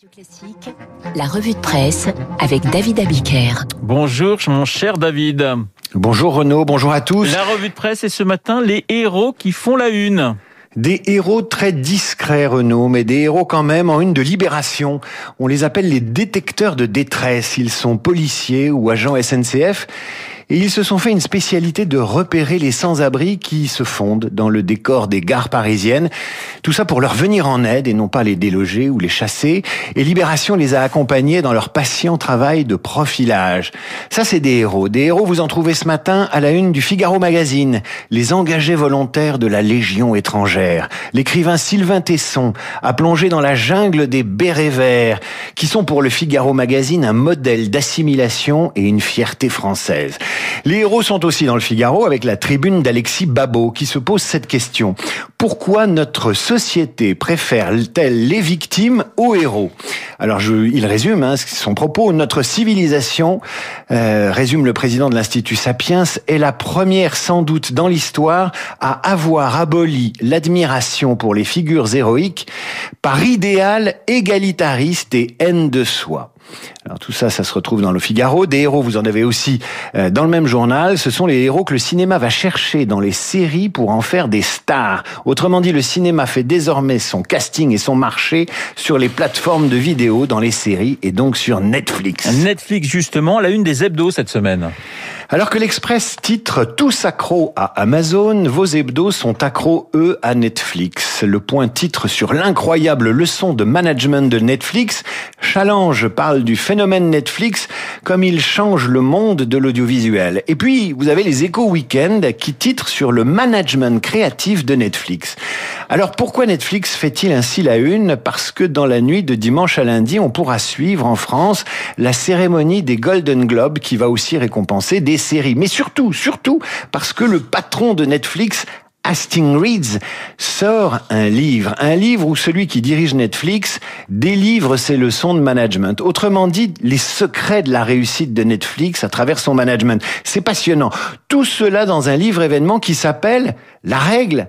Radio Classique, la revue de presse avec David Abiker. Bonjour mon cher David. Bonjour Renaud, bonjour à tous. La revue de presse est ce matin les héros qui font la une. Des héros très discrets, Renaud, mais des héros quand même en une de libération. On les appelle les détecteurs de détresse. Ils sont policiers ou agents SNCF et ils se sont fait une spécialité de repérer les sans-abri qui se fondent dans le décor des gares parisiennes. Tout ça pour leur venir en aide et non pas les déloger ou les chasser. Et Libération les a accompagnés dans leur patient travail de profilage. Ça, c'est des héros. Des héros, vous en trouvez ce matin à la une du Figaro Magazine. Les engagés volontaires de la Légion étrangère. L'écrivain Sylvain Tesson a plongé dans la jungle des bérets verts, qui sont pour le Figaro Magazine un modèle d'assimilation et une fierté française. Les héros sont aussi dans le Figaro avec la tribune d'Alexis Babot qui se pose cette question. Pourquoi notre société préfère-t-elle les victimes aux héros? Alors je, il résume hein, son propos. Notre civilisation, euh, résume le président de l'Institut Sapiens, est la première sans doute dans l'histoire à avoir aboli l'admiration pour les figures héroïques par idéal égalitariste et haine de soi. Alors tout ça, ça se retrouve dans le Figaro. Des héros, vous en avez aussi euh, dans le même journal. Ce sont les héros que le cinéma va chercher dans les séries pour en faire des stars. Autrement dit, le cinéma fait désormais son casting et son marché sur les plateformes de vidéo, dans les séries et donc sur Netflix. Netflix, justement, la une des hebdos cette semaine. Alors que l'Express titre Tous accros à Amazon, vos hebdos sont accros, eux, à Netflix. Le point titre sur l'incroyable leçon de management de Netflix. Challenge du phénomène Netflix comme il change le monde de l'audiovisuel. Et puis, vous avez les échos week-end qui titrent sur le management créatif de Netflix. Alors pourquoi Netflix fait-il ainsi la une? Parce que dans la nuit de dimanche à lundi, on pourra suivre en France la cérémonie des Golden Globes qui va aussi récompenser des séries. Mais surtout, surtout, parce que le patron de Netflix Hastings Reads sort un livre, un livre où celui qui dirige Netflix délivre ses leçons de management. Autrement dit, les secrets de la réussite de Netflix à travers son management. C'est passionnant. Tout cela dans un livre événement qui s'appelle La règle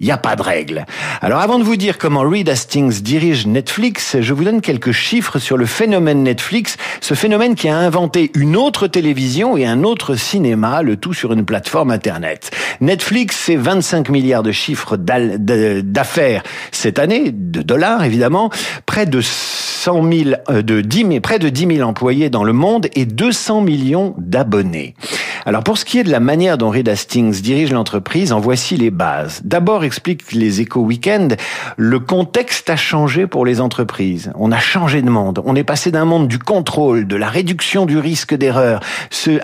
il n'y a pas de règle. Alors avant de vous dire comment Reed Hastings dirige Netflix, je vous donne quelques chiffres sur le phénomène Netflix, ce phénomène qui a inventé une autre télévision et un autre cinéma, le tout sur une plateforme Internet. Netflix, c'est 25 milliards de chiffres d'affaires cette année, de dollars évidemment, près de 100 000, euh, de 10 000, près de 10 000 employés dans le monde et 200 millions d'abonnés. Alors pour ce qui est de la manière dont Reed Hastings dirige l'entreprise, en voici les bases. D'abord, explique les échos week-end, le contexte a changé pour les entreprises. On a changé de monde. On est passé d'un monde du contrôle, de la réduction du risque d'erreur,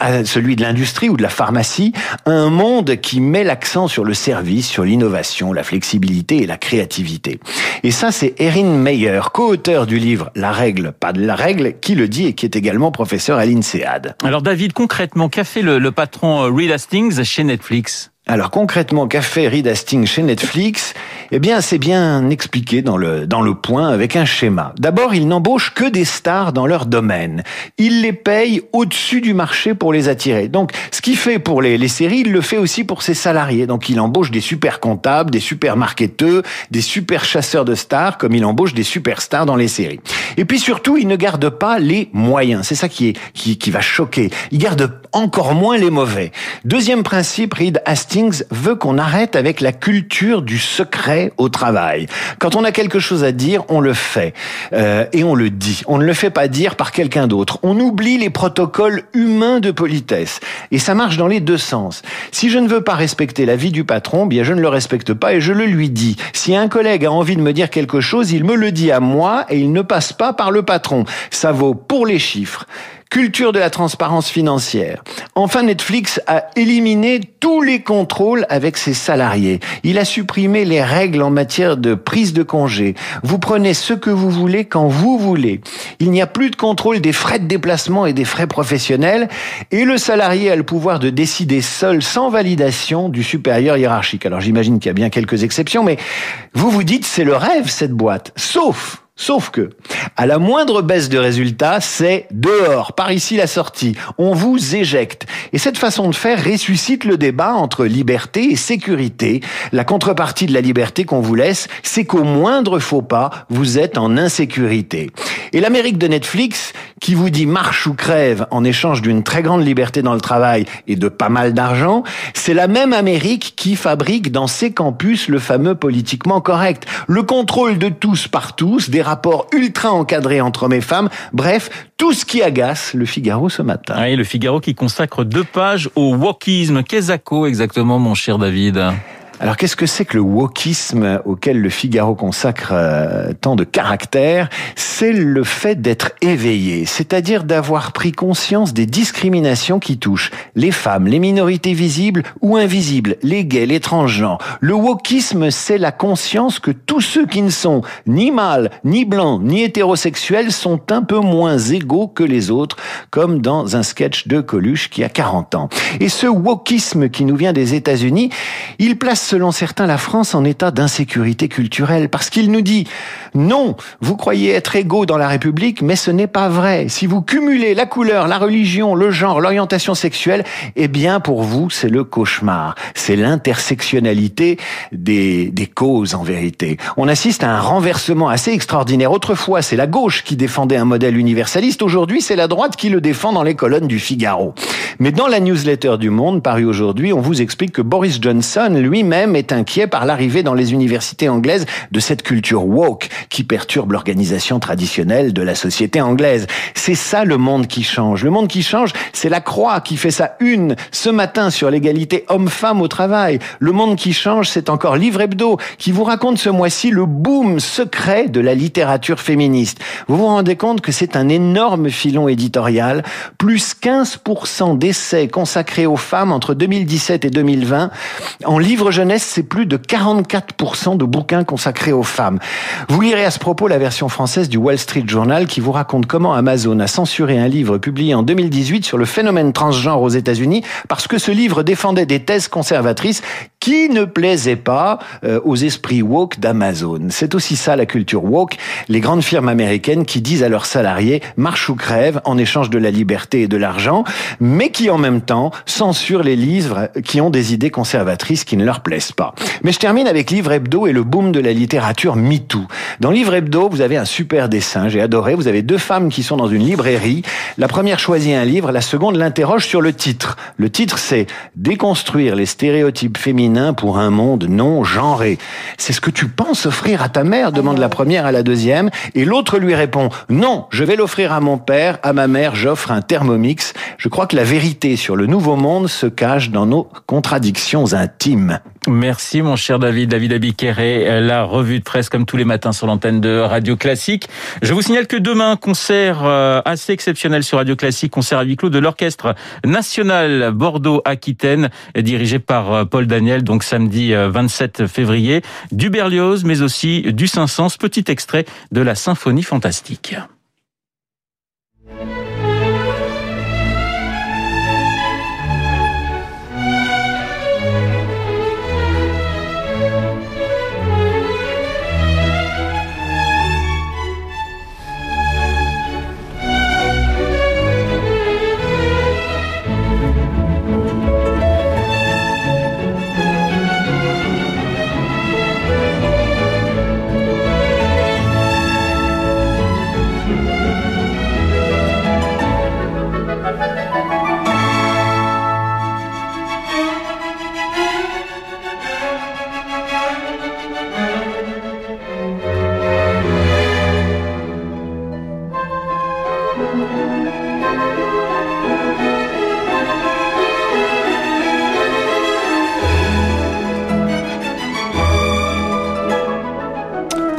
à celui de l'industrie ou de la pharmacie, à un monde qui met l'accent sur le service, sur l'innovation, la flexibilité et la créativité. Et ça, c'est Erin Meyer, co-auteur du livre La règle, pas de la règle, qui le dit et qui est également professeur à l'INSEAD. Alors David, concrètement, qu'a fait le, le patron euh, Reed Hastings chez Netflix alors concrètement, qu'a fait Reed Hastings chez Netflix? Eh bien, c'est bien expliqué dans le dans le point avec un schéma. D'abord, il n'embauche que des stars dans leur domaine. Il les paye au-dessus du marché pour les attirer. Donc, ce qu'il fait pour les, les séries, il le fait aussi pour ses salariés. Donc, il embauche des super comptables, des super marketeurs, des super chasseurs de stars, comme il embauche des superstars dans les séries. Et puis surtout, il ne garde pas les moyens. C'est ça qui est qui, qui va choquer. Il garde encore moins les mauvais. Deuxième principe, Reed Hastings veut qu'on arrête avec la culture du secret au travail. Quand on a quelque chose à dire, on le fait euh, et on le dit. On ne le fait pas dire par quelqu'un d'autre. On oublie les protocoles humains de politesse et ça marche dans les deux sens. Si je ne veux pas respecter la vie du patron, bien je ne le respecte pas et je le lui dis. Si un collègue a envie de me dire quelque chose, il me le dit à moi et il ne passe pas par le patron. Ça vaut pour les chiffres. Culture de la transparence financière. Enfin, Netflix a éliminé tous les contrôles avec ses salariés. Il a supprimé les règles en matière de prise de congé. Vous prenez ce que vous voulez quand vous voulez. Il n'y a plus de contrôle des frais de déplacement et des frais professionnels et le salarié a le pouvoir de décider seul sans validation du supérieur hiérarchique. Alors j'imagine qu'il y a bien quelques exceptions, mais vous vous dites c'est le rêve cette boîte. Sauf Sauf que, à la moindre baisse de résultat, c'est dehors, par ici la sortie. On vous éjecte. Et cette façon de faire ressuscite le débat entre liberté et sécurité. La contrepartie de la liberté qu'on vous laisse, c'est qu'au moindre faux pas, vous êtes en insécurité. Et l'Amérique de Netflix, qui vous dit marche ou crève en échange d'une très grande liberté dans le travail et de pas mal d'argent, c'est la même Amérique qui fabrique dans ses campus le fameux politiquement correct, le contrôle de tous par tous, des rapports ultra encadrés entre hommes et femmes, bref, tout ce qui agace le Figaro ce matin. Et le Figaro qui consacre deux pages au wokisme. Qu'est-ce exactement, mon cher David? Alors qu'est-ce que c'est que le wokisme auquel le Figaro consacre euh, tant de caractère C'est le fait d'être éveillé, c'est-à-dire d'avoir pris conscience des discriminations qui touchent les femmes, les minorités visibles ou invisibles, les gays, les transgenres. Le wokisme, c'est la conscience que tous ceux qui ne sont ni mâles, ni blancs, ni hétérosexuels sont un peu moins égaux que les autres, comme dans un sketch de Coluche qui a 40 ans. Et ce wokisme qui nous vient des États-Unis, il place selon certains la France en état d'insécurité culturelle parce qu'il nous dit non, vous croyez être égaux dans la République, mais ce n'est pas vrai. Si vous cumulez la couleur, la religion, le genre, l'orientation sexuelle, eh bien pour vous c'est le cauchemar. C'est l'intersectionnalité des, des causes en vérité. On assiste à un renversement assez extraordinaire. Autrefois c'est la gauche qui défendait un modèle universaliste, aujourd'hui c'est la droite qui le défend dans les colonnes du Figaro. Mais dans la newsletter du Monde, parue aujourd'hui, on vous explique que Boris Johnson lui-même est inquiet par l'arrivée dans les universités anglaises de cette culture woke qui perturbe l'organisation traditionnelle de la société anglaise. C'est ça le monde qui change. Le monde qui change, c'est la Croix qui fait sa une ce matin sur l'égalité homme-femme au travail. Le monde qui change, c'est encore Livre Hebdo qui vous raconte ce mois-ci le boom secret de la littérature féministe. Vous vous rendez compte que c'est un énorme filon éditorial, plus 15% d'essais consacrés aux femmes entre 2017 et 2020. En livre jeunesse, c'est plus de 44% de bouquins consacrés aux femmes. Vous lirez à ce propos la version française du Wall Street Journal qui vous raconte comment Amazon a censuré un livre publié en 2018 sur le phénomène transgenre aux États-Unis parce que ce livre défendait des thèses conservatrices qui ne plaisaient pas euh, aux esprits woke d'Amazon. C'est aussi ça la culture woke, les grandes firmes américaines qui disent à leurs salariés marche ou crève en échange de la liberté et de l'argent, mais qui en même temps censurent les livres qui ont des idées conservatrices qui ne leur plaisent pas. Mais je termine avec Livre Hebdo et le boom de la littérature MeToo. Dans Livre Hebdo, vous avez un super dessin, j'ai adoré. Vous avez deux femmes qui sont dans une librairie. La première choisit un livre, la seconde l'interroge sur le titre. Le titre, c'est Déconstruire les stéréotypes féminins pour un monde non genré. C'est ce que tu penses offrir à ta mère demande la première à la deuxième. Et l'autre lui répond Non, je vais l'offrir à mon père, à ma mère, j'offre un thermomix. Je crois que la vérité sur le nouveau monde se cache dans nos contradictions intimes. Merci mon cher David, David Abiqueré, la revue de presse comme tous les matins sur l'antenne de Radio Classique. Je vous signale que demain, concert euh, assez exceptionnel sur Radio Classique, concert à huis clos de l'Orchestre National Bordeaux-Aquitaine, dirigé par euh, Paul Daniel, donc samedi 27 euh, février, du Berlioz, mais aussi du Saint-Saëns, petit extrait de la Symphonie Fantastique.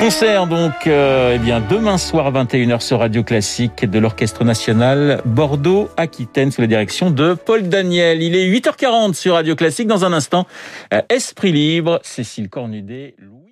Concert donc euh, eh bien demain soir 21h sur Radio Classique de l'Orchestre National Bordeaux Aquitaine sous la direction de Paul Daniel. Il est 8h40 sur Radio Classique dans un instant. Euh, Esprit libre, Cécile Cornudet, Louis